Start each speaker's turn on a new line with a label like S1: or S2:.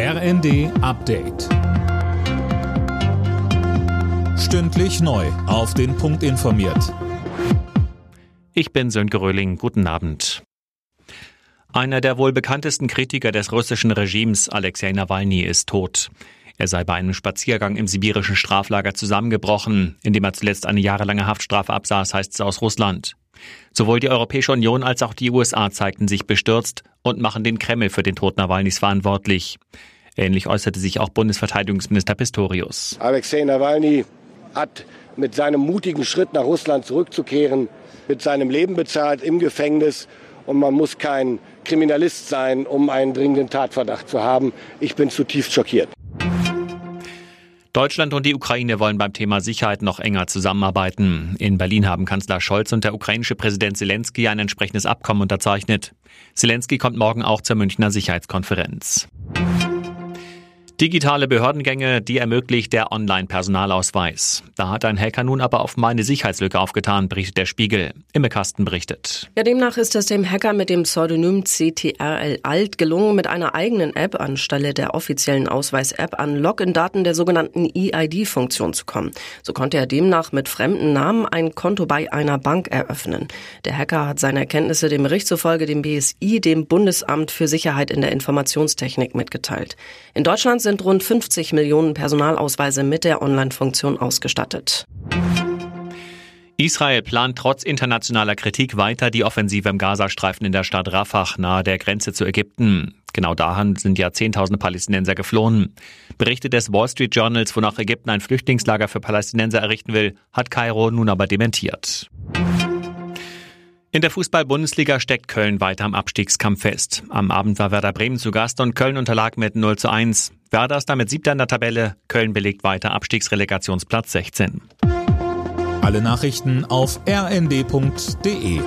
S1: RND Update. Stündlich neu. Auf den Punkt informiert.
S2: Ich bin Sönke Röhling. Guten Abend. Einer der wohl bekanntesten Kritiker des russischen Regimes, Alexei Nawalny, ist tot. Er sei bei einem Spaziergang im sibirischen Straflager zusammengebrochen, in dem er zuletzt eine jahrelange Haftstrafe absaß, heißt es aus Russland. Sowohl die Europäische Union als auch die USA zeigten sich bestürzt und machen den Kreml für den Tod Nawalnys verantwortlich. Ähnlich äußerte sich auch Bundesverteidigungsminister Pistorius.
S3: Alexei Nawalny hat mit seinem mutigen Schritt nach Russland zurückzukehren, mit seinem Leben bezahlt im Gefängnis. Und man muss kein Kriminalist sein, um einen dringenden Tatverdacht zu haben. Ich bin zutiefst schockiert.
S2: Deutschland und die Ukraine wollen beim Thema Sicherheit noch enger zusammenarbeiten. In Berlin haben Kanzler Scholz und der ukrainische Präsident Zelensky ein entsprechendes Abkommen unterzeichnet. Zelensky kommt morgen auch zur Münchner Sicherheitskonferenz. Digitale Behördengänge, die ermöglicht der Online-Personalausweis. Da hat ein Hacker nun aber auf meine Sicherheitslücke aufgetan, berichtet der Spiegel. Imme Kasten berichtet.
S4: Ja, demnach ist es dem Hacker mit dem Pseudonym CTRL Alt gelungen, mit einer eigenen App anstelle der offiziellen Ausweis-App an Login-Daten der sogenannten EID-Funktion zu kommen. So konnte er demnach mit fremden Namen ein Konto bei einer Bank eröffnen. Der Hacker hat seine Erkenntnisse dem Bericht zufolge dem BSI, dem Bundesamt für Sicherheit in der Informationstechnik, mitgeteilt. In Deutschland sind rund 50 Millionen Personalausweise mit der Online-Funktion ausgestattet.
S2: Israel plant trotz internationaler Kritik weiter die Offensive im Gazastreifen in der Stadt Rafah nahe der Grenze zu Ägypten. Genau dahin sind ja Zehntausende Palästinenser geflohen. Berichte des Wall Street Journals, wonach Ägypten ein Flüchtlingslager für Palästinenser errichten will, hat Kairo nun aber dementiert. In der Fußball-Bundesliga steckt Köln weiter am Abstiegskampf fest. Am Abend war Werder Bremen zu Gast und Köln unterlag mit 0 zu 1. Werder ist damit siebter in der Tabelle. Köln belegt weiter Abstiegsrelegationsplatz 16.
S1: Alle Nachrichten auf rnd.de